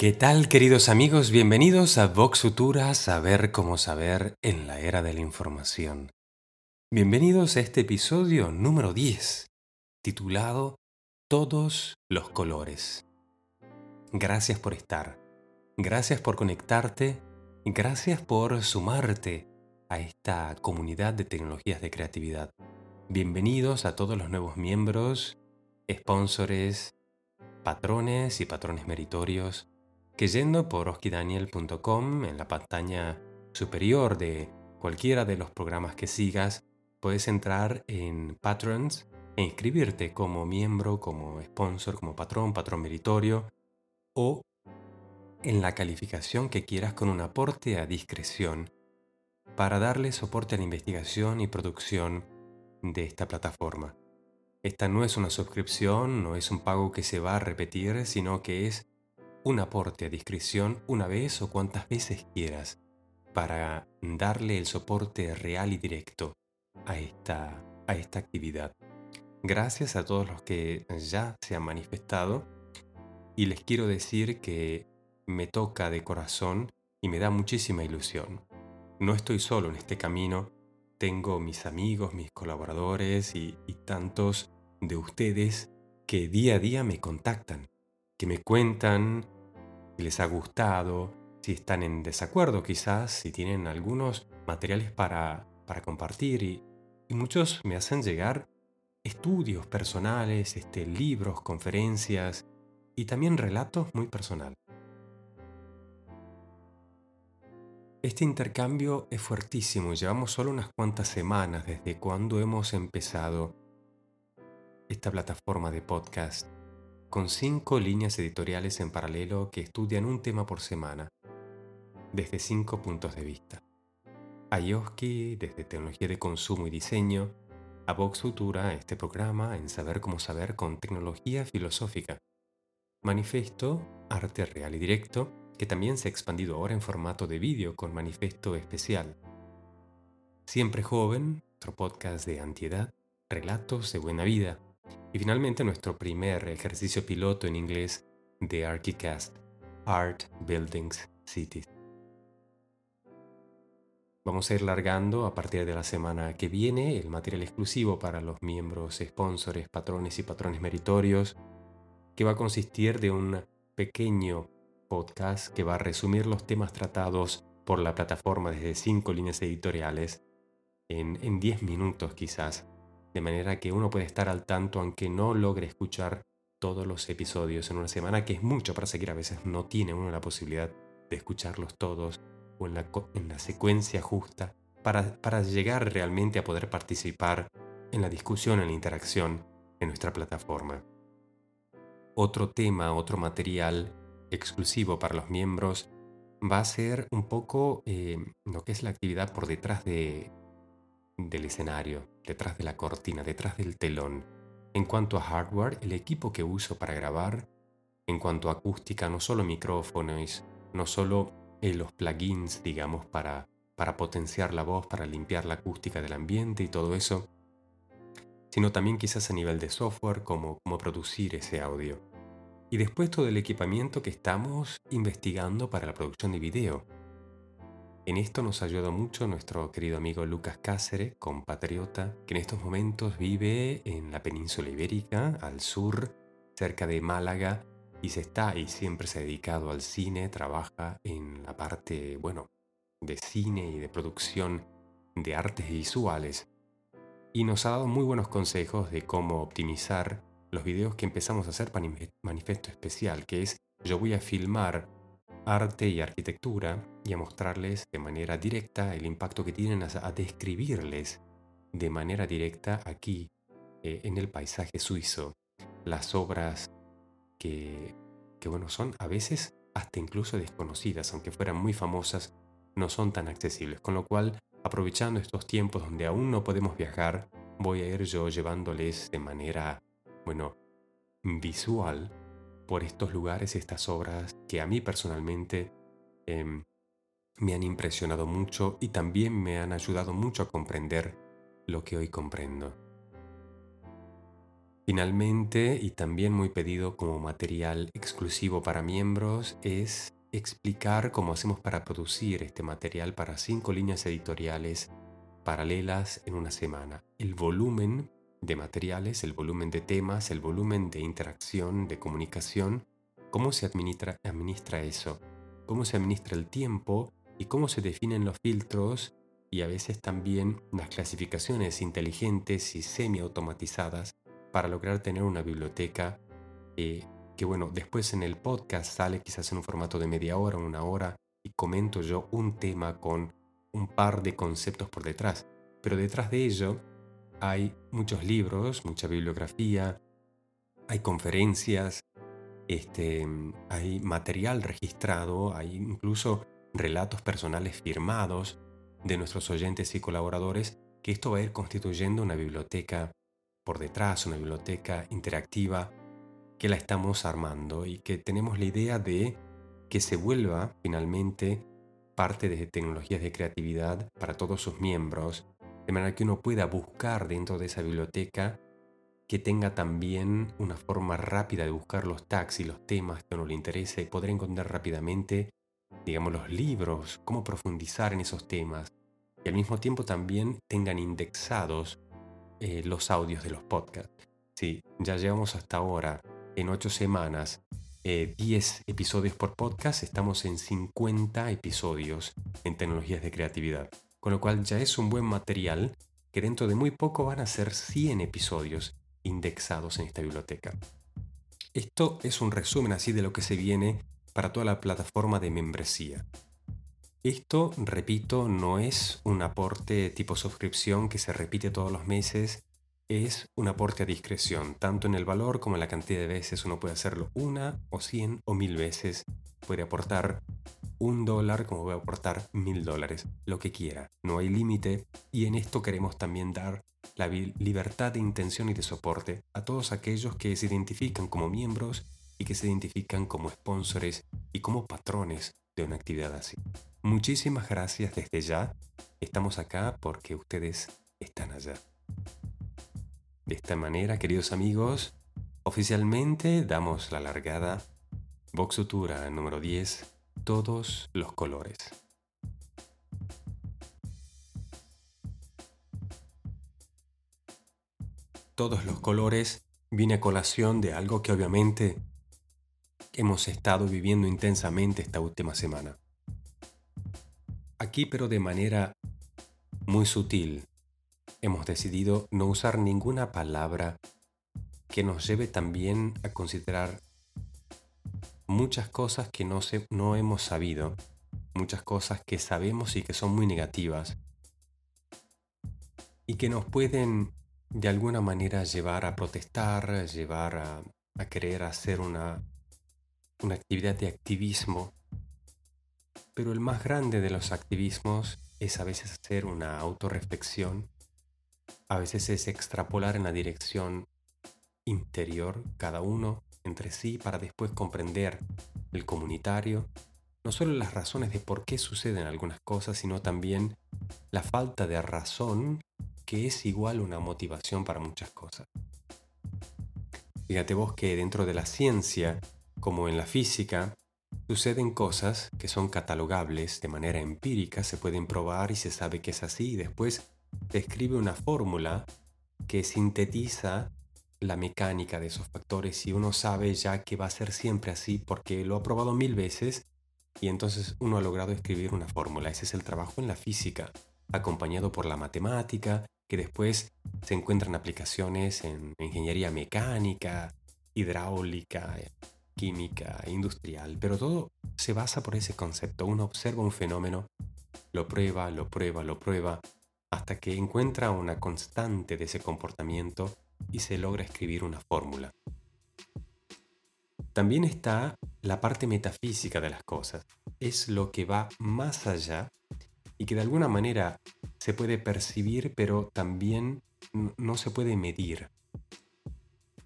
¿Qué tal queridos amigos? Bienvenidos a Vox Futura, Saber cómo saber en la era de la información. Bienvenidos a este episodio número 10, titulado Todos los colores. Gracias por estar, gracias por conectarte, gracias por sumarte a esta comunidad de tecnologías de creatividad. Bienvenidos a todos los nuevos miembros, sponsores, patrones y patrones meritorios que yendo por oskidaniel.com en la pantalla superior de cualquiera de los programas que sigas, puedes entrar en Patrons e inscribirte como miembro, como sponsor, como patrón, patrón meritorio o en la calificación que quieras con un aporte a discreción para darle soporte a la investigación y producción de esta plataforma. Esta no es una suscripción, no es un pago que se va a repetir, sino que es un aporte a discreción una vez o cuantas veces quieras para darle el soporte real y directo a esta, a esta actividad. Gracias a todos los que ya se han manifestado y les quiero decir que me toca de corazón y me da muchísima ilusión. No estoy solo en este camino, tengo mis amigos, mis colaboradores y, y tantos de ustedes que día a día me contactan que me cuentan si les ha gustado, si están en desacuerdo quizás, si tienen algunos materiales para, para compartir y, muchos me hacen llegar estudios personales, este, libros, conferencias y también relatos muy personales. Este intercambio es fuertísimo, llevamos solo unas cuantas semanas desde cuando hemos empezado esta plataforma de podcast con cinco líneas editoriales en paralelo que estudian un tema por semana, desde cinco puntos de vista. A Yoski desde tecnología de consumo y diseño, a Vox Futura, este programa en Saber cómo saber con tecnología filosófica. Manifesto, arte real y directo, que también se ha expandido ahora en formato de vídeo con manifesto especial. Siempre joven, otro podcast de antiedad, relatos de buena vida, y finalmente nuestro primer ejercicio piloto en inglés de Archicast, Art, Buildings, Cities. Vamos a ir largando a partir de la semana que viene el material exclusivo para los miembros, sponsores, patrones y patrones meritorios, que va a consistir de un pequeño podcast que va a resumir los temas tratados por la plataforma desde cinco líneas editoriales en 10 minutos quizás de manera que uno puede estar al tanto aunque no logre escuchar todos los episodios en una semana, que es mucho para seguir, a veces no tiene uno la posibilidad de escucharlos todos o en la, en la secuencia justa para, para llegar realmente a poder participar en la discusión, en la interacción en nuestra plataforma. Otro tema, otro material exclusivo para los miembros va a ser un poco eh, lo que es la actividad por detrás de, del escenario, detrás de la cortina, detrás del telón. En cuanto a hardware, el equipo que uso para grabar, en cuanto a acústica, no solo micrófonos, no solo eh, los plugins, digamos, para, para potenciar la voz, para limpiar la acústica del ambiente y todo eso, sino también quizás a nivel de software, cómo, cómo producir ese audio. Y después todo el equipamiento que estamos investigando para la producción de video en esto nos ayuda mucho nuestro querido amigo Lucas Cáceres, compatriota, que en estos momentos vive en la península ibérica, al sur, cerca de Málaga, y se está y siempre se ha dedicado al cine, trabaja en la parte, bueno, de cine y de producción de artes visuales. Y nos ha dado muy buenos consejos de cómo optimizar los videos que empezamos a hacer para Manifesto Especial, que es yo voy a filmar arte y arquitectura y a mostrarles de manera directa el impacto que tienen, a, describirles de manera directa aquí eh, en el paisaje suizo las obras que, que, bueno, son a veces hasta incluso desconocidas, aunque fueran muy famosas, no son tan accesibles. Con lo cual, aprovechando estos tiempos donde aún no podemos viajar, voy a ir yo llevándoles de manera, bueno, visual por estos lugares, estas obras que a mí personalmente em, me han impresionado mucho y también me han ayudado mucho a comprender lo que hoy comprendo. Finalmente, y también muy pedido como material exclusivo para miembros, es explicar cómo hacemos para producir este material para cinco líneas editoriales paralelas en una semana. El volumen de materiales, el volumen de temas, el volumen de interacción, de comunicación, cómo se administra, administra eso, cómo se administra el tiempo y cómo se definen los filtros y a veces también las clasificaciones inteligentes y semi-automatizadas para lograr tener una biblioteca eh, que, bueno, después en el podcast sale quizás en un formato de media hora, una hora, y comento yo un tema con un par de conceptos por detrás. Pero detrás de ello hay muchos libros, mucha bibliografía, hay conferencias, este, hay material registrado, hay incluso relatos personales firmados de nuestros oyentes y colaboradores, que esto va a ir constituyendo una biblioteca por detrás, una biblioteca interactiva que la estamos armando y que tenemos la idea de que se vuelva finalmente parte de tecnologías de creatividad para todos sus miembros, de manera que uno pueda buscar dentro de esa biblioteca que tenga también una forma rápida de buscar los tags y los temas que a uno le interese poder encontrar rápidamente, digamos, los libros, cómo profundizar en esos temas y al mismo tiempo también tengan indexados eh, los audios de los podcasts. Sí, ya llevamos hasta ahora, en ocho semanas, 10 eh, episodios por podcast, estamos en 50 episodios en tecnologías de creatividad. Con lo cual ya es un buen material que dentro de muy poco van a ser 100 episodios indexados en esta biblioteca. Esto es un resumen así de lo que se viene para toda la plataforma de membresía. Esto, repito, no es un aporte tipo suscripción que se repite todos los meses, es un aporte a discreción, tanto en el valor como en la cantidad de veces. Uno puede hacerlo una o cien o mil veces. Puede aportar un dólar como puede aportar mil dólares, lo que quiera. No hay límite y en esto queremos también dar la libertad de intención y de soporte a todos aquellos que se identifican como miembros y que se identifican como sponsores y como patrones de una actividad así. Muchísimas gracias desde ya. Estamos acá porque ustedes están allá. De esta manera, queridos amigos, oficialmente damos la largada Vox Futura número 10, todos los colores. Todos los colores viene a colación de algo que obviamente hemos estado viviendo intensamente esta última semana. Aquí, pero de manera muy sutil, hemos decidido no usar ninguna palabra que nos lleve también a considerar muchas cosas que no, no hemos sabido, muchas cosas que sabemos y que son muy negativas y que nos pueden de alguna manera llevar a protestar, llevar a, a querer hacer una, una actividad de activismo. Pero el más grande de los activismos es a veces hacer una autorreflexión, a veces es extrapolar en la dirección interior cada uno entre sí para después comprender el comunitario, no solo las razones de por qué suceden algunas cosas, sino también la falta de razón que es igual una motivación para muchas cosas. Fíjate vos que dentro de la ciencia, como en la física, Suceden cosas que son catalogables de manera empírica, se pueden probar y se sabe que es así y después describe una fórmula que sintetiza la mecánica de esos factores y uno sabe ya que va a ser siempre así porque lo ha probado mil veces y entonces uno ha logrado escribir una fórmula. Ese es el trabajo en la física, acompañado por la matemática, que después se encuentran aplicaciones en ingeniería mecánica, hidráulica, química, industrial, pero todo se basa por ese concepto. Uno observa un fenómeno, lo prueba, lo prueba, lo prueba, hasta que encuentra una constante de ese comportamiento y se logra escribir una fórmula. También está la parte metafísica de las cosas. Es lo que va más allá y que de alguna manera se puede percibir, pero también no se puede medir.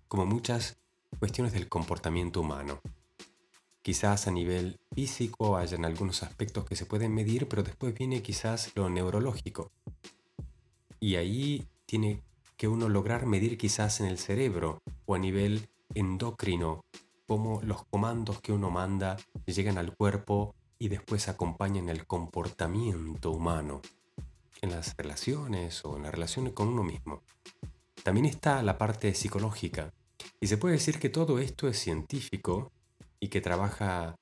Como muchas cuestiones del comportamiento humano. Quizás a nivel físico hayan algunos aspectos que se pueden medir, pero después viene quizás lo neurológico. Y ahí tiene que uno lograr medir quizás en el cerebro o a nivel endocrino, cómo los comandos que uno manda llegan al cuerpo y después acompañan el comportamiento humano en las relaciones o en la relación con uno mismo. También está la parte psicológica y se puede decir que todo esto es científico y que trabaja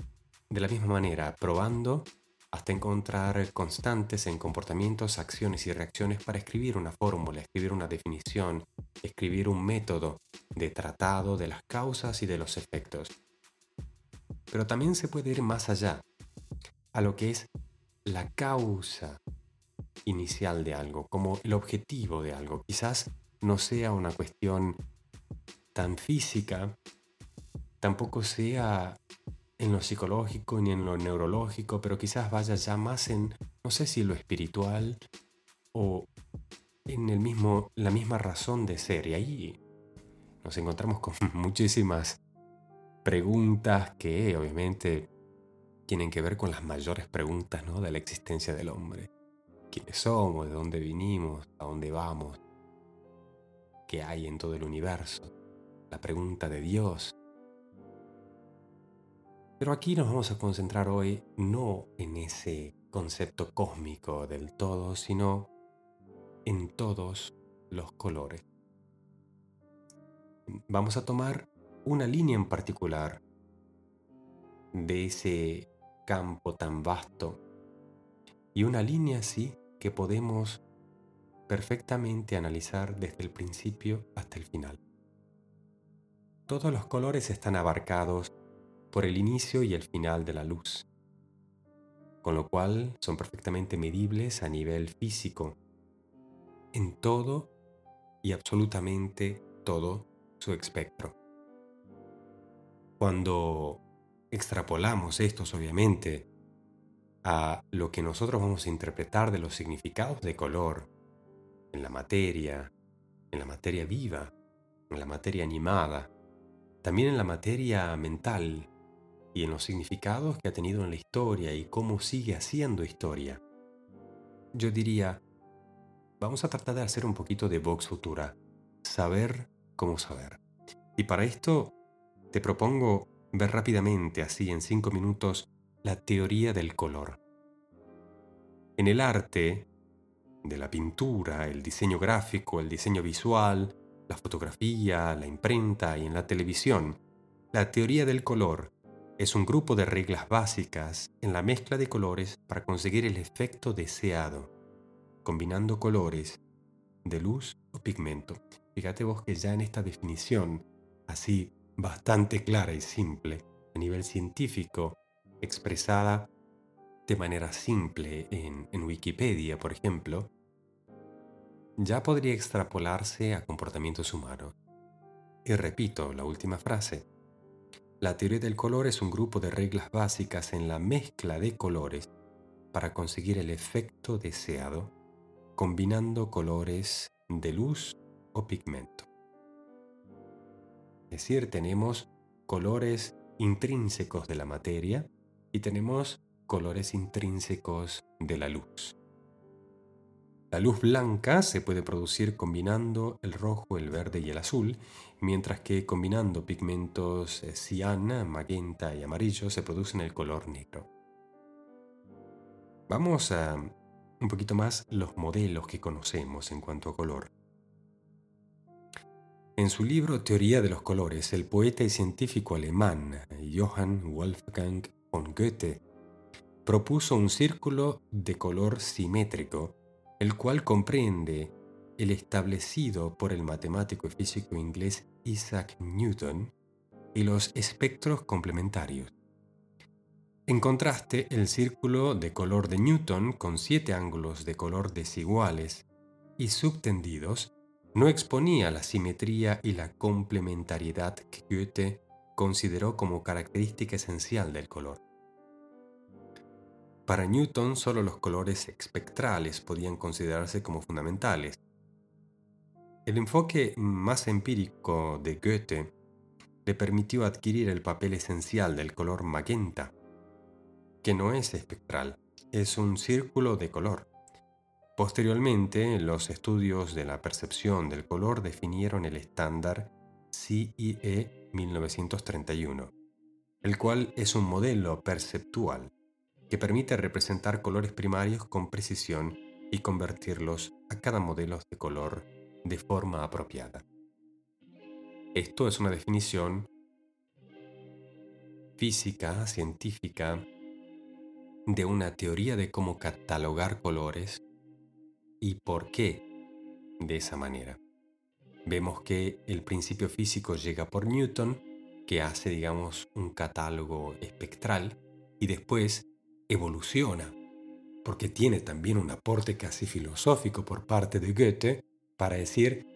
de la misma manera, probando hasta encontrar constantes en comportamientos, acciones y reacciones para escribir una fórmula, escribir una definición, escribir un método de tratado de las causas y de los efectos. Pero también se puede ir más allá, a lo que es la causa inicial de algo, como el objetivo de algo. Quizás no sea una cuestión tan física, tampoco sea en lo psicológico ni en lo neurológico, pero quizás vaya ya más en, no sé si lo espiritual o en el mismo, la misma razón de ser. Y ahí nos encontramos con muchísimas preguntas que obviamente tienen que ver con las mayores preguntas ¿no? de la existencia del hombre. ¿Quiénes somos? ¿De dónde vinimos? ¿A dónde vamos? ¿Qué hay en todo el universo? La pregunta de Dios, pero aquí nos vamos a concentrar hoy no en ese concepto cósmico del todo, sino en todos los colores. Vamos a tomar una línea en particular de ese campo tan vasto y una línea así que podemos perfectamente analizar desde el principio hasta el final. Todos los colores están abarcados por el inicio y el final de la luz, con lo cual son perfectamente medibles a nivel físico en todo y absolutamente todo su espectro. Cuando extrapolamos estos, obviamente, a lo que nosotros vamos a interpretar de los significados de color en la materia, en la materia viva, en la materia animada, también en la materia mental, y en los significados que ha tenido en la historia y cómo sigue haciendo historia. Yo diría, vamos a tratar de hacer un poquito de Vox Futura, saber cómo saber. Y para esto te propongo ver rápidamente, así en cinco minutos, la teoría del color. En el arte, de la pintura, el diseño gráfico, el diseño visual, la fotografía, la imprenta y en la televisión, la teoría del color es un grupo de reglas básicas en la mezcla de colores para conseguir el efecto deseado, combinando colores de luz o pigmento. Fíjate vos que ya en esta definición, así bastante clara y simple, a nivel científico, expresada de manera simple en, Wikipedia, por ejemplo, ya podría extrapolarse a comportamientos humanos. Y repito la última frase, la teoría del color es un grupo de reglas básicas en la mezcla de colores para conseguir el efecto deseado, combinando colores de luz o pigmento. Es decir, tenemos colores intrínsecos de la materia y tenemos colores intrínsecos de la luz. La luz blanca se puede producir combinando el rojo, el verde y el azul, mientras que combinando pigmentos eh, cian, magenta y amarillo se produce el color negro. Vamos a un poquito más los modelos que conocemos en cuanto a color. En su libro Teoría de los colores, el poeta y científico alemán Johann Wolfgang von Goethe propuso un círculo de color simétrico el cual comprende el establecido por el matemático y físico inglés Isaac Newton y los espectros complementarios. En contraste, el círculo de color de Newton, con siete ángulos de color desiguales y subtendidos, no exponía la simetría y la complementariedad que Goethe consideró como característica esencial del color. Para Newton solo los colores espectrales podían considerarse como fundamentales. El enfoque más empírico de Goethe le permitió adquirir el papel esencial del color magenta, que no es espectral, es un círculo de color. Posteriormente, los estudios de la percepción del color definieron el estándar CIE 1931, el cual es un modelo perceptual que permite representar colores primarios con precisión y convertirlos a cada modelo de color de forma apropiada. Esto es una definición física, científica, de una teoría de cómo catalogar colores y por qué de esa manera. Vemos que el principio físico llega por Newton, que hace, digamos, un catálogo espectral, y después evoluciona, porque tiene también un aporte casi filosófico por parte de Goethe para decir,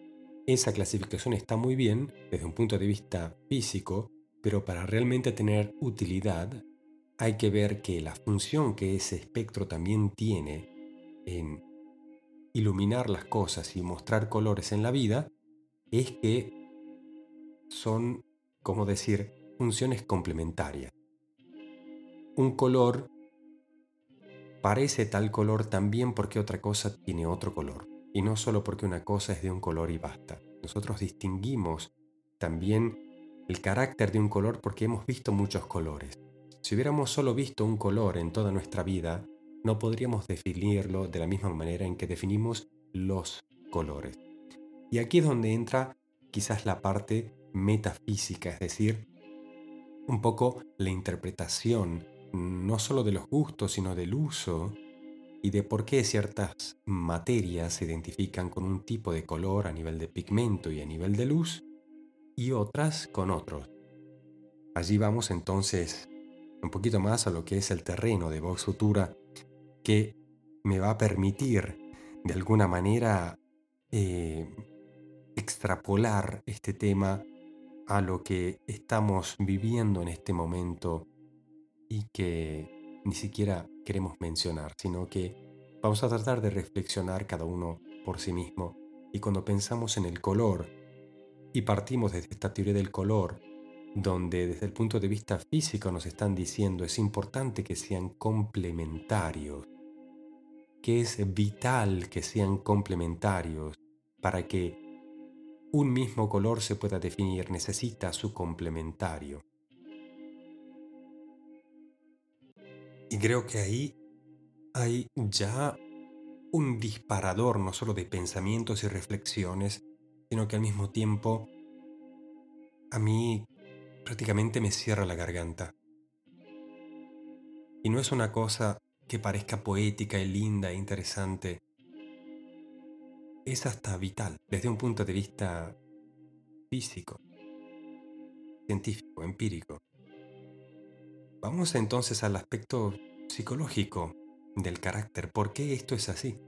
esa clasificación está muy bien desde un punto de vista físico, pero para realmente tener utilidad hay que ver que la función que ese espectro también tiene en iluminar las cosas y mostrar colores en la vida es que son, como decir, funciones complementarias. Un color parece tal color también porque otra cosa tiene otro color, y no solo porque una cosa es de un color y basta. Nosotros distinguimos también el carácter de un color porque hemos visto muchos colores. Si hubiéramos solo visto un color en toda nuestra vida, no podríamos definirlo de la misma manera en que definimos los colores. Y aquí es donde entra quizás la parte metafísica, es decir, un poco la interpretación no solo de los gustos, sino del uso y de por qué ciertas materias se identifican con un tipo de color a nivel de pigmento y a nivel de luz y otras con otros. Allí vamos entonces un poquito más a lo que es el terreno de Vox Futura que me va a permitir de alguna manera eh, extrapolar este tema a lo que estamos viviendo en este momento y que ni siquiera queremos mencionar, sino que vamos a tratar de reflexionar cada uno por sí mismo. Y cuando pensamos en el color y partimos desde esta teoría del color, donde desde el punto de vista físico nos están diciendo es importante que sean complementarios, que es vital que sean complementarios para que un mismo color se pueda definir, necesita su complementario. Y creo que ahí hay ya un disparador no solo de pensamientos y reflexiones, sino que al mismo tiempo a mí prácticamente me cierra la garganta. Y no es una cosa que parezca poética y linda e interesante. Es hasta vital desde un punto de vista físico, científico, empírico. Vamos entonces al aspecto psicológico del carácter. ¿Por qué esto es así?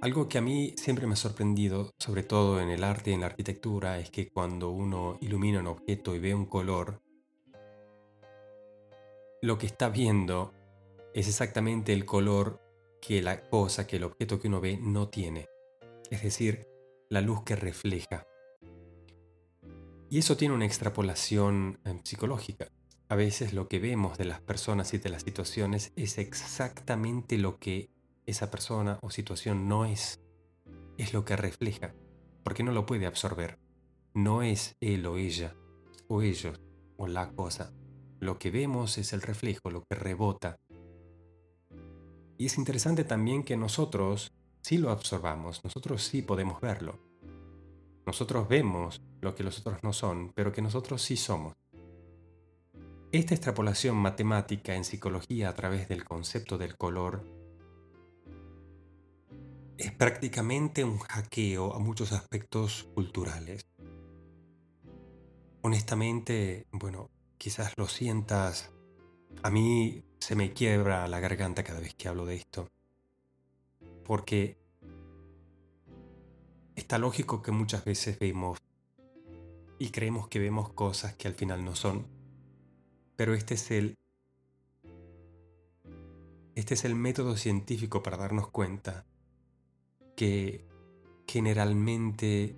Algo que a mí siempre me ha sorprendido, sobre todo en el arte y en la arquitectura, es que cuando uno ilumina un objeto y ve un color, lo que está viendo es exactamente el color que la cosa, que el objeto que uno ve no tiene. Es decir, la luz que refleja. Y eso tiene una extrapolación eh, psicológica. A veces lo que vemos de las personas y de las situaciones es exactamente lo que esa persona o situación no es. Es lo que refleja, porque no lo puede absorber. No es él o ella, o ellos, o la cosa. Lo que vemos es el reflejo, lo que rebota. Y es interesante también que nosotros sí lo absorbamos, nosotros sí podemos verlo. Nosotros vemos lo que los otros no son, pero que nosotros sí somos. Esta extrapolación matemática en psicología a través del concepto del color es prácticamente un hackeo a muchos aspectos culturales. Honestamente, bueno, quizás lo sientas, a mí se me quiebra la garganta cada vez que hablo de esto, porque está lógico que muchas veces vemos y creemos que vemos cosas que al final no son. Pero este es el este es el método científico para darnos cuenta que generalmente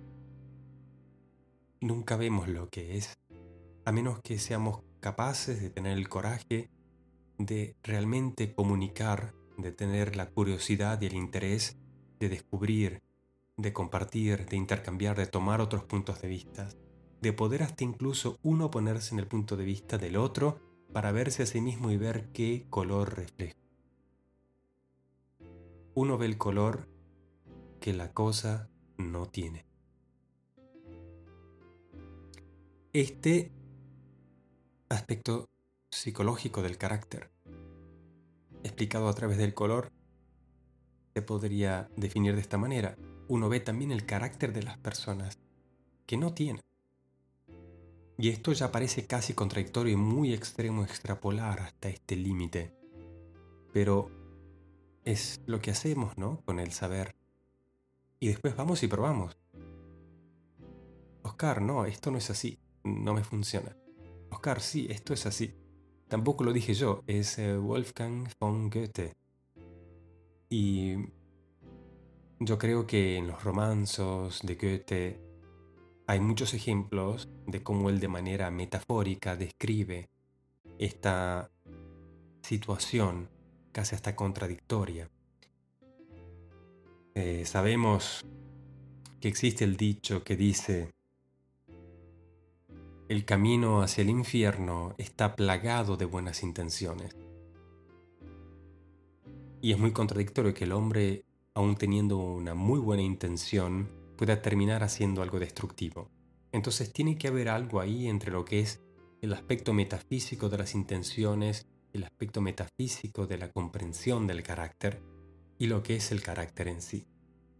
nunca vemos lo que es, a menos que seamos capaces de tener el coraje de realmente comunicar, de tener la curiosidad y el interés de descubrir de compartir, de intercambiar, de tomar otros puntos de vista, de poder hasta incluso uno ponerse en el punto de vista del otro para verse a sí mismo y ver qué color refleja. Uno ve el color que la cosa no tiene. Este aspecto psicológico del carácter, explicado a través del color, se podría definir de esta manera. Uno ve también el carácter de las personas que no tienen. Y esto ya parece casi contradictorio y muy extremo extrapolar hasta este límite. Pero es lo que hacemos, ¿no? Con el saber. Y después vamos y probamos. Oscar, no, esto no es así. No me funciona. Oscar, sí, esto es así. Tampoco lo dije yo, es eh, Wolfgang von Goethe. Y yo creo que en los romanzos de Goethe hay muchos ejemplos de cómo él de manera metafórica describe esta situación casi hasta contradictoria. Eh, sabemos que existe el dicho que dice, el camino hacia el infierno está plagado de buenas intenciones. Y es muy contradictorio que el hombre, aun teniendo una muy buena intención, pueda terminar haciendo algo destructivo. Entonces tiene que haber algo ahí entre lo que es el aspecto metafísico de las intenciones, el aspecto metafísico de la comprensión del carácter y lo que es el carácter en sí.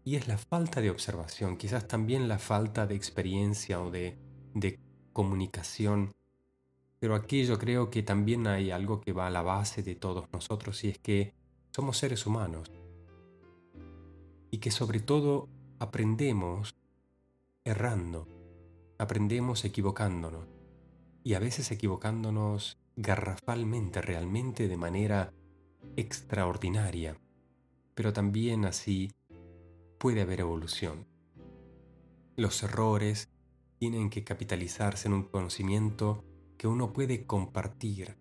Y es la falta de observación, quizás también la falta de experiencia o de, de comunicación. Pero aquí yo creo que también hay algo que va a la base de todos nosotros y es que somos seres humanos. Y que sobre todo aprendemos errando, aprendemos equivocándonos y a veces equivocándonos garrafalmente, realmente de manera extraordinaria, pero también así puede haber evolución. Los errores tienen que capitalizarse en un conocimiento que uno puede compartir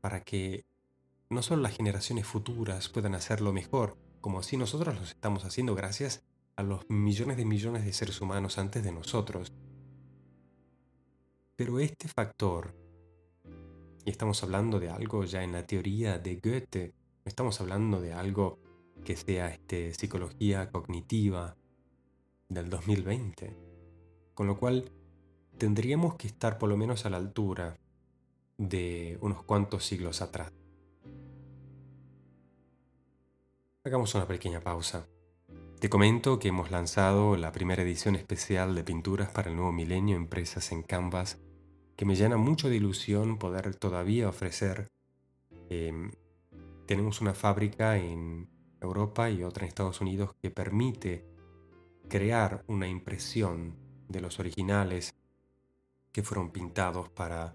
para que no solo las generaciones futuras puedan hacerlo mejor, como así nosotros lo estamos haciendo gracias a los millones de millones de seres humanos antes de nosotros. Pero este factor, y estamos hablando de algo ya en la teoría de Goethe, no estamos hablando de algo que sea este, psicología cognitiva del 2020, con lo cual tendríamos que estar por lo menos a la altura de unos cuantos siglos atrás. Hagamos una pequeña pausa. Te comento que hemos lanzado la primera edición especial de pinturas para el nuevo milenio impresas en Canvas, que me llena mucho de ilusión poder todavía ofrecer. Em, tenemos una fábrica en Europa y otra en Estados Unidos que permite crear una impresión de los originales que fueron pintados para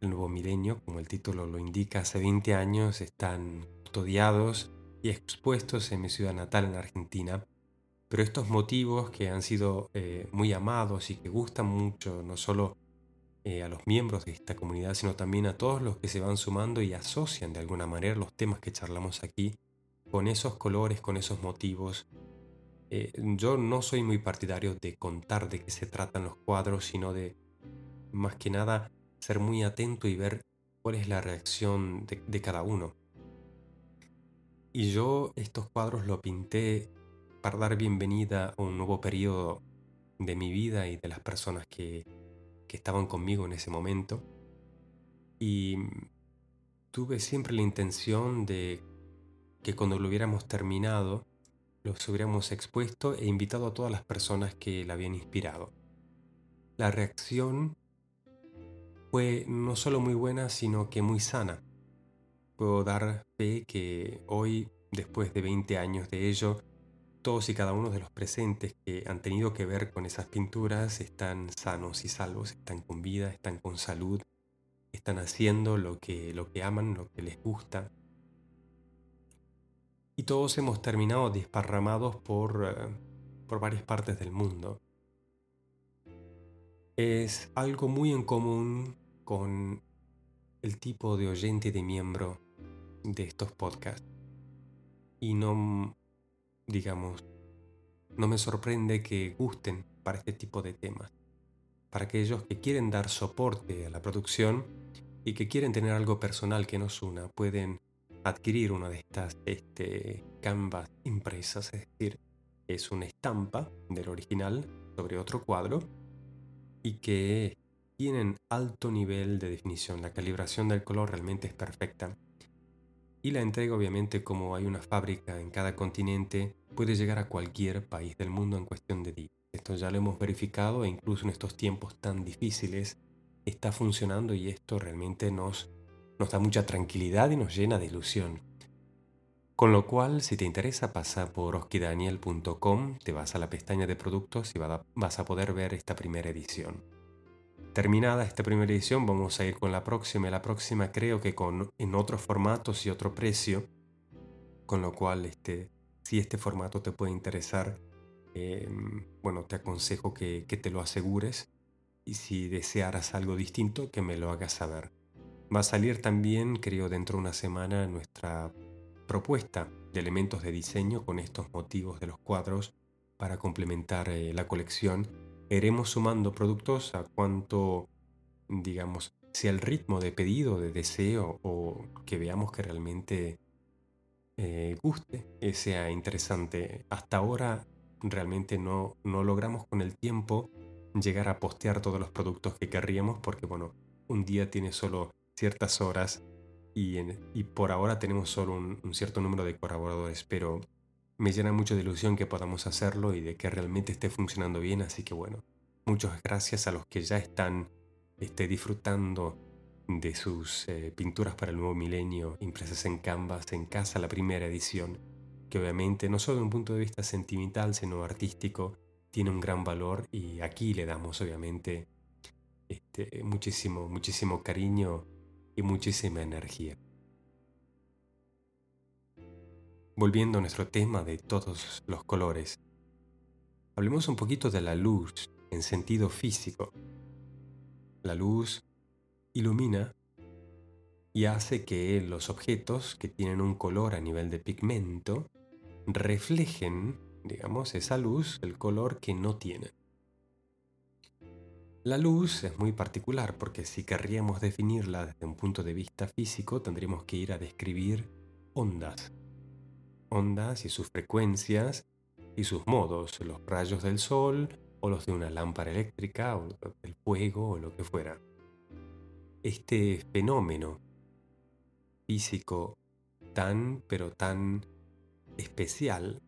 el nuevo milenio, como el título lo indica, hace 20 años están custodiados y expuestos en mi ciudad natal en Argentina. Pero estos motivos que han sido eh, muy amados y que gustan mucho, no solo eh, a los miembros de esta comunidad, sino también a todos los que se van sumando y asocian de alguna manera los temas que charlamos aquí con esos colores, con esos motivos. Eh, yo no soy muy partidario de contar de qué se tratan los cuadros, sino de más que nada ser muy atento y ver cuál es la reacción de cada uno. Y yo estos cuadros lo pinté para dar bienvenida a un nuevo periodo de mi vida y de las personas que, que estaban conmigo en ese momento. Y tuve siempre la intención de que cuando lo hubiéramos terminado, los hubiéramos expuesto e invitado a todas las personas que la habían inspirado. La reacción fue no solo muy buena, sino que muy sana puedo dar fe que hoy, después de 20 años de ello, todos y cada uno de los presentes que han tenido que ver con esas pinturas están sanos y salvos, están con vida, están con salud, están haciendo lo que, lo que aman, lo que les gusta. Y todos hemos terminado desparramados por, eh, por varias partes del mundo. Es algo muy en común con el tipo de oyente y de miembro de estos podcasts. Y no, digamos, no me sorprende que gusten para este tipo de temas. Para aquellos que quieren dar soporte a la producción y que quieren tener algo personal que nos una, pueden adquirir una de estas este, canvas impresas, es decir, es una estampa del original sobre otro cuadro y que tienen alto nivel de definición. La calibración del color realmente es perfecta. Y la entrega obviamente como hay una fábrica en cada continente puede llegar a cualquier país del mundo en cuestión de días. Esto ya lo hemos verificado e incluso en estos tiempos tan difíciles está funcionando y esto realmente nos, nos da mucha tranquilidad y nos llena de ilusión. Con lo cual, si te interesa, pasa por oskidaniel.com, te vas a la pestaña de productos y vas a poder ver esta primera edición. Terminada esta primera edición, vamos a ir con la próxima. La próxima creo que con, en otros formatos y otro precio, con lo cual, este, si este formato te puede interesar, em, bueno, te aconsejo que, que te lo asegures y si desearas algo distinto, que me lo hagas saber. Va a salir también, creo, dentro de una semana nuestra propuesta de elementos de diseño con estos motivos de los cuadros para complementar eh, la colección. Iremos sumando productos a cuanto, digamos, sea el ritmo de pedido, de deseo o que veamos que realmente eh, guste, eh, sea interesante. Hasta ahora realmente no, no logramos con el tiempo llegar a postear todos los productos que querríamos porque, bueno, un día tiene solo ciertas horas y, por ahora tenemos solo un, cierto número de colaboradores, pero me llena mucho de ilusión que podamos hacerlo y de que realmente esté funcionando bien, así que bueno, muchas gracias a los que ya están este, disfrutando de sus eh, pinturas para el nuevo milenio impresas en Canvas en casa, la primera edición, que obviamente no solo de un punto de vista sentimental, sino artístico, tiene un gran valor y aquí le damos obviamente este, muchísimo, muchísimo cariño y muchísima energía. Volviendo a nuestro tema de todos los colores, hablemos un poquito de la luz en sentido físico. La luz ilumina y hace que los objetos que tienen un color a nivel de pigmento reflejen, digamos, esa luz, el color que no tienen. La luz es muy particular porque si querríamos definirla desde un punto de vista físico tendríamos que ir a describir ondas. Ondas y sus frecuencias y sus modos, los rayos del sol o los de una lámpara eléctrica o del fuego o lo que fuera. Este fenómeno físico tan pero tan especial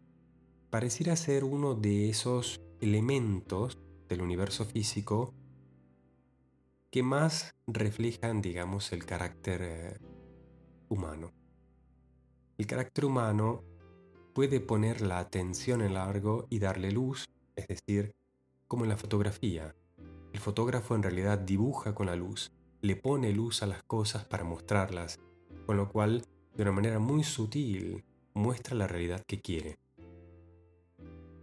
pareciera ser uno de esos elementos del universo físico que más reflejan, digamos, el carácter eh, humano. El carácter humano puede poner la atención en largo y darle luz, es decir, como en la fotografía. El fotógrafo en realidad dibuja con la luz, le pone luz a las cosas para mostrarlas, con lo cual, de una manera muy sutil, muestra la realidad que quiere.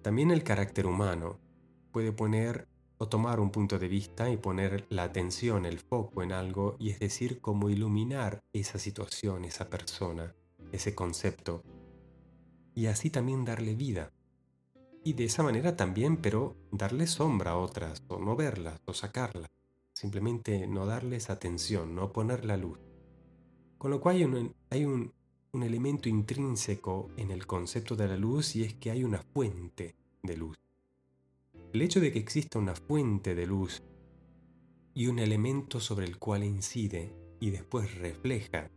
También el carácter humano puede poner o tomar un punto de vista y poner la atención, el foco en algo, y es decir, cómo iluminar esa situación, esa persona, ese concepto, y así también darle vida. Y de esa manera también, pero darle sombra a otras, o no verlas, o sacarlas. Simplemente no darles atención, no poner la luz. Con lo cual hay un, hay un, un elemento intrínseco en el concepto de la luz y es que hay una fuente de luz. El hecho de que exista una fuente de luz y un elemento sobre el cual incide y después refleja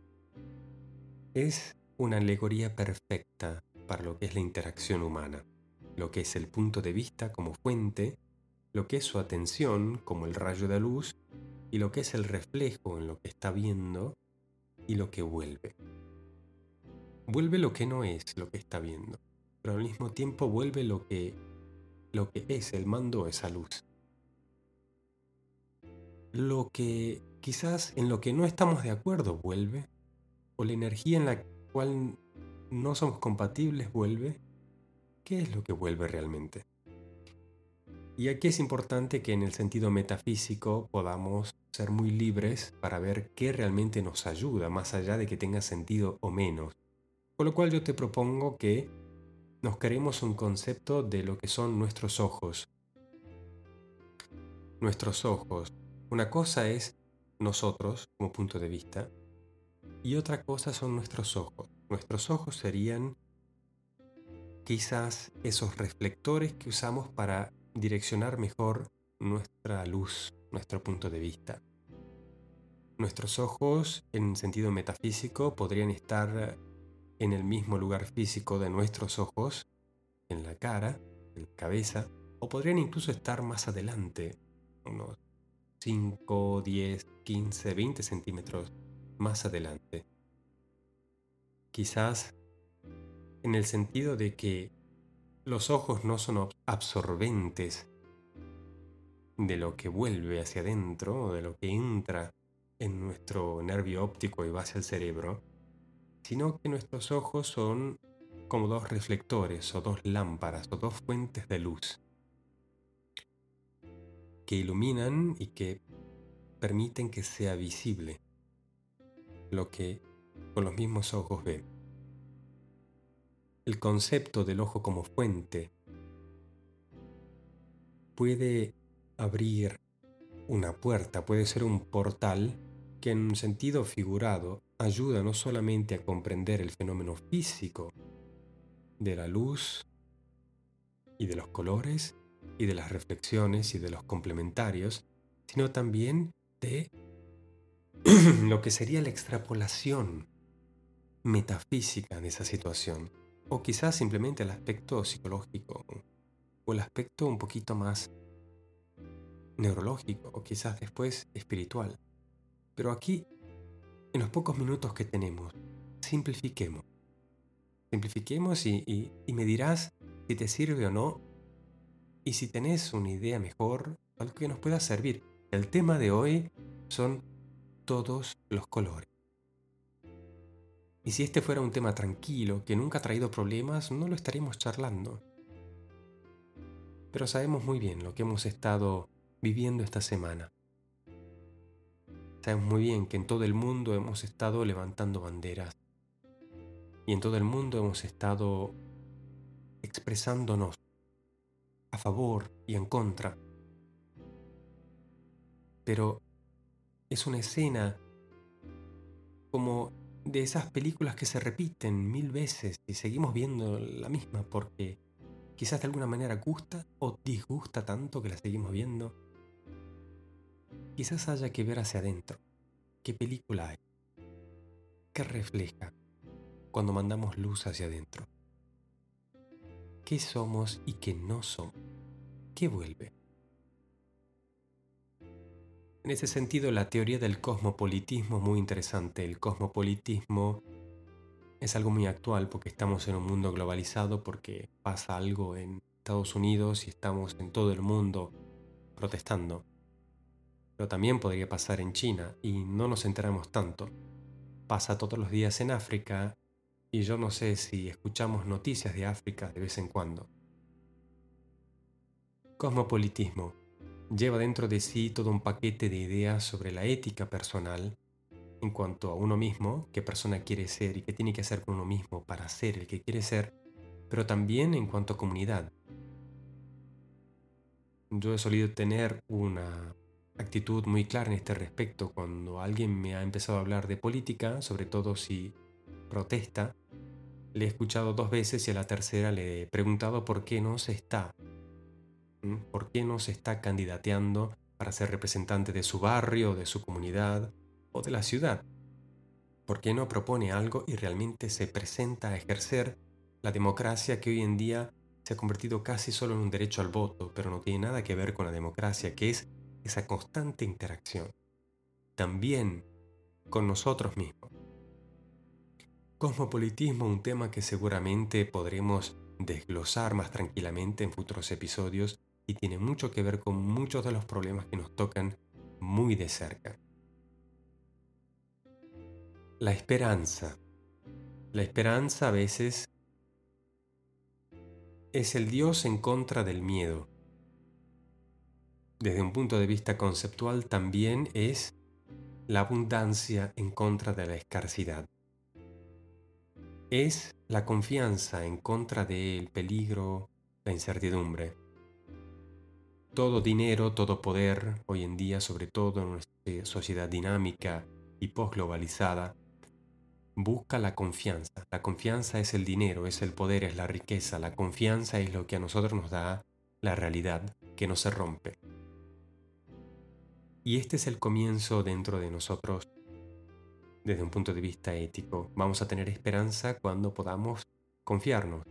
es una alegoría perfecta para lo que es la interacción humana, lo que es el punto de vista como fuente, lo que es su atención como el rayo de luz y lo que es el reflejo en lo que está viendo y lo que vuelve. Vuelve lo que no es lo que está viendo, pero al mismo tiempo vuelve lo que lo que es el mando esa luz. Lo que quizás en lo que no estamos de acuerdo vuelve, o la energía en la cual no somos compatibles vuelve, ¿qué es lo que vuelve realmente? Y aquí es importante que en el sentido metafísico podamos ser muy libres para ver qué realmente nos ayuda, más allá de que tenga sentido o menos. Con lo cual yo te propongo que nos creemos un concepto de lo que son nuestros ojos. Nuestros ojos. Una cosa es nosotros como punto de vista y otra cosa son nuestros ojos. Nuestros ojos serían quizás esos reflectores que usamos para direccionar mejor nuestra luz, nuestro punto de vista. Nuestros ojos, en sentido metafísico, podrían estar en el mismo lugar físico de nuestros ojos, en la cara, en la cabeza, o podrían incluso estar más adelante, unos 5, 10, 15, 20 centímetros más adelante. Quizás en el sentido de que los ojos no son absorbentes de lo que vuelve hacia adentro de lo que entra en nuestro nervio óptico y va hacia el cerebro, sino que nuestros ojos son como dos reflectores o dos lámparas o dos fuentes de luz que iluminan y que permiten que sea visible lo que con los mismos ojos ve. El concepto del ojo como fuente puede abrir una puerta, puede ser un portal que en un sentido figurado ayuda no solamente a comprender el fenómeno físico de la luz y de los colores y de las reflexiones y de los complementarios, sino también de lo que sería la extrapolación metafísica de esa situación, o quizás simplemente el aspecto psicológico, o el aspecto un poquito más neurológico, o quizás después espiritual. Pero aquí, en los pocos minutos que tenemos, simplifiquemos. Simplifiquemos y, me dirás si te sirve o no, y si tenés una idea mejor, algo que nos pueda servir. El tema de hoy son todos los colores. Y si este fuera un tema tranquilo, que nunca ha traído problemas, no lo estaríamos charlando. Pero sabemos muy bien lo que hemos estado viviendo esta semana. Sabemos muy bien que en todo el mundo hemos estado levantando banderas. Y en todo el mundo hemos estado expresándonos a favor y en contra. Pero es una escena como de esas películas que se repiten mil veces y seguimos viendo la misma porque quizás de alguna manera gusta o disgusta tanto que la seguimos viendo. Quizás haya que ver hacia adentro. ¿Qué película hay? ¿Qué refleja cuando mandamos luz hacia adentro? ¿Qué somos y qué no somos? ¿Qué vuelve? En ese sentido, la teoría del cosmopolitismo es muy interesante. El cosmopolitismo es algo muy actual porque estamos en un mundo globalizado, porque pasa algo en Estados Unidos y estamos en todo el mundo protestando. Pero también podría pasar en China y no nos enteramos tanto. Pasa todos los días en África y yo no sé si escuchamos noticias de África de vez en cuando. Cosmopolitismo lleva dentro de sí todo un paquete de ideas sobre la ética personal en cuanto a uno mismo, qué persona quiere ser y qué tiene que hacer con uno mismo para ser el que quiere ser, pero también en cuanto a comunidad. Yo he solido tener una actitud muy clara en este respecto cuando alguien me ha empezado a hablar de política, sobre todo si protesta. Le he escuchado dos veces y a la tercera le he preguntado por qué no se está ¿Por qué no se está candidateando para ser representante de su barrio, de su comunidad o de la ciudad? ¿Por qué no propone algo y realmente se presenta a ejercer la democracia que hoy en día se ha convertido casi solo en un derecho al voto, pero no tiene nada que ver con la democracia, que es esa constante interacción? También con nosotros mismos. Cosmopolitismo, un tema que seguramente podremos desglosar más tranquilamente en futuros episodios y tiene mucho que ver con muchos de los problemas que nos tocan muy de cerca. La esperanza. La esperanza a veces es el Dios en contra del miedo. Desde un punto de vista conceptual también es la abundancia en contra de la escasidad. Es la confianza en contra del peligro, la incertidumbre. Todo dinero, todo poder, hoy en día, sobre todo en nuestra sociedad dinámica y postglobalizada, busca la confianza. La confianza es el dinero, es el poder, es la riqueza. La confianza es lo que a nosotros nos da la realidad, que no se rompe. Y este es el comienzo dentro de nosotros desde un punto de vista ético. Vamos a tener esperanza cuando podamos confiarnos.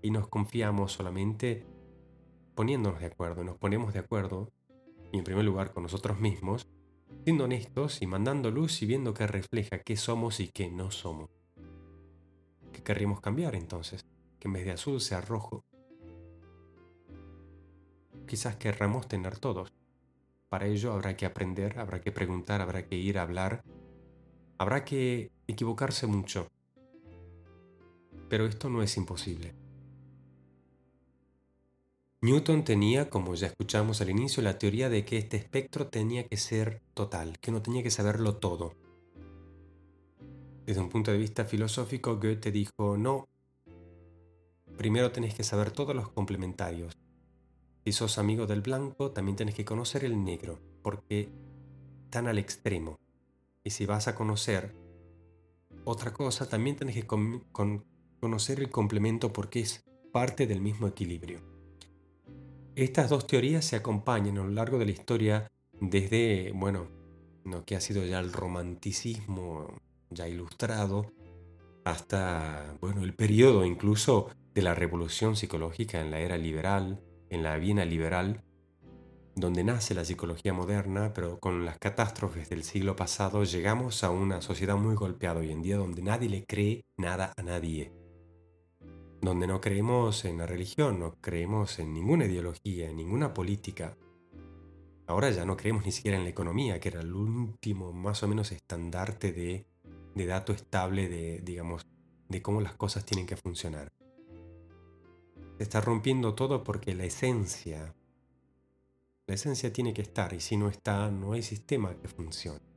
Y nos confiamos solamente poniéndonos de acuerdo. Nos ponemos de acuerdo, y en primer lugar con nosotros mismos, siendo honestos y mandando luz y viendo que refleja qué somos y qué no somos. ¿Qué querríamos cambiar entonces? Que en vez de azul sea rojo. Quizás querramos tener todos para ello habrá que aprender, habrá que preguntar, habrá que ir a hablar, habrá que equivocarse mucho. Pero esto no es imposible. Newton tenía, como ya escuchamos al inicio, la teoría de que este espectro tenía que ser total, que no tenía que saberlo todo. Desde un punto de vista filosófico, Goethe dijo, no, primero tenés que saber todos los complementarios, si sos amigo del blanco, también tienes que conocer el negro, porque están al extremo. Y si vas a conocer otra cosa, también tienes que conocer el complemento porque es parte del mismo equilibrio. Estas dos teorías se acompañan a lo largo de la historia desde, bueno, lo que ha sido ya el romanticismo ya ilustrado, hasta, bueno, el periodo incluso de la revolución psicológica en la era liberal, en la Viena liberal, donde nace la psicología moderna, pero con las catástrofes del siglo pasado llegamos a una sociedad muy golpeada hoy en día donde nadie le cree nada a nadie. Donde no creemos en la religión, no creemos en ninguna ideología, en ninguna política. Ahora ya no creemos ni siquiera en la economía, que era el último más o menos estandarte de, de dato estable de, digamos, de cómo las cosas tienen que funcionar. Se está rompiendo todo porque la esencia, la esencia tiene que estar y si no está, no hay sistema que funcione.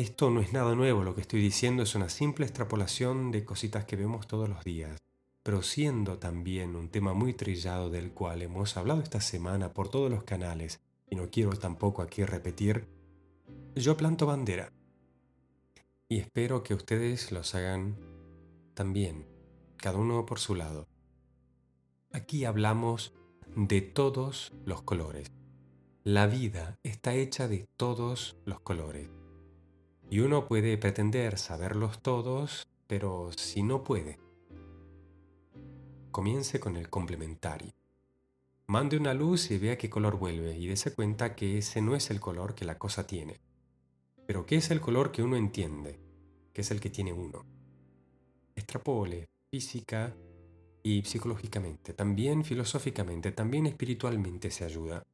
Esto no es nada nuevo, lo que estoy diciendo es una simple extrapolación de cositas que vemos todos los días, pero siendo también un tema muy trillado del cual hemos hablado esta semana por todos los canales, y no quiero tampoco aquí repetir, yo planto bandera. Y espero que ustedes los hagan también cada uno por su lado. Aquí hablamos de todos los colores. La vida está hecha de todos los colores. Y uno puede pretender saberlos todos, pero si no puede, comience con el complementario. Mande una luz y vea qué color vuelve y dése cuenta que ese no es el color que la cosa tiene, pero que es el color que uno entiende, que es el que tiene uno. Extrapole, física y psicológicamente, también filosóficamente, también espiritualmente se ayuda.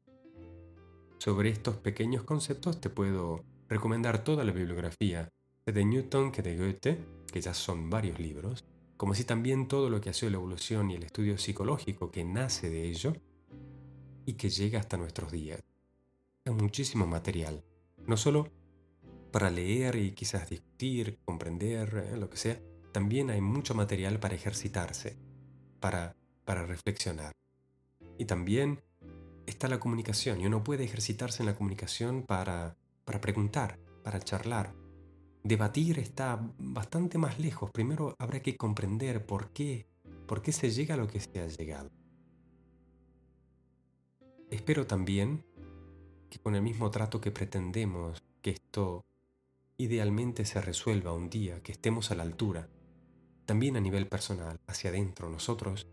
Sobre estos pequeños conceptos te puedo recomendar toda la bibliografía de Newton que de Goethe, que ya son varios libros, como si también todo lo que ha sido la evolución y el estudio psicológico que nace de ello y que llega hasta nuestros días. Es muchísimo material, no solo para leer y quizás discutir, comprender, eh, lo que sea, también hay mucho material para ejercitarse, para, para reflexionar. Y también está la comunicación, y uno puede ejercitarse en la comunicación para, para preguntar, para charlar. Debatir está bastante más lejos. Primero habrá que comprender por qué, por qué se llega a lo que se ha llegado. Espero también que con el mismo trato que pretendemos que esto idealmente se resuelva un día, que estemos a la altura, también a nivel personal, hacia adentro, nosotros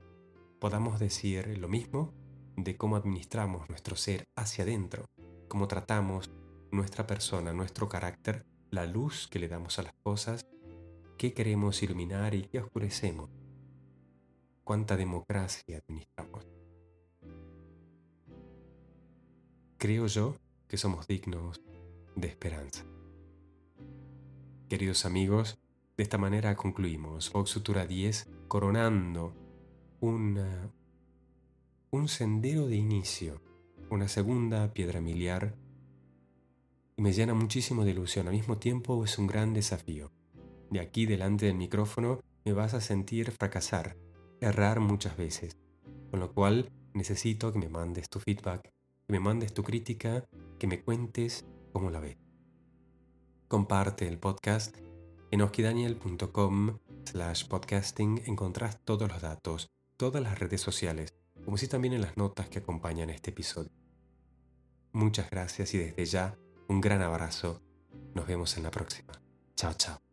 podamos decir lo mismo de cómo administramos nuestro ser hacia adentro, cómo tratamos nuestra persona, nuestro carácter, la luz que le damos a las cosas, qué queremos iluminar y qué oscurecemos, cuánta democracia administramos. Creo yo que somos dignos de esperanza. Queridos amigos, de esta manera concluimos Vox Sutura 10 coronando un sendero de inicio, una segunda piedra miliar y me llena muchísimo de ilusión. Al mismo tiempo es un gran desafío. de aquí delante del micrófono me vas a sentir fracasar, errar muchas veces. Con lo cual necesito que me mandes tu feedback, que me mandes tu crítica, que me cuentes cómo la ves. Comparte el podcast. En oskidaniel.com slash podcasting encontrás todos los datos, todas las redes sociales, como si también en las notas que acompañan este episodio. Muchas gracias y desde ya un gran abrazo. Nos vemos en la próxima. Chao, chao.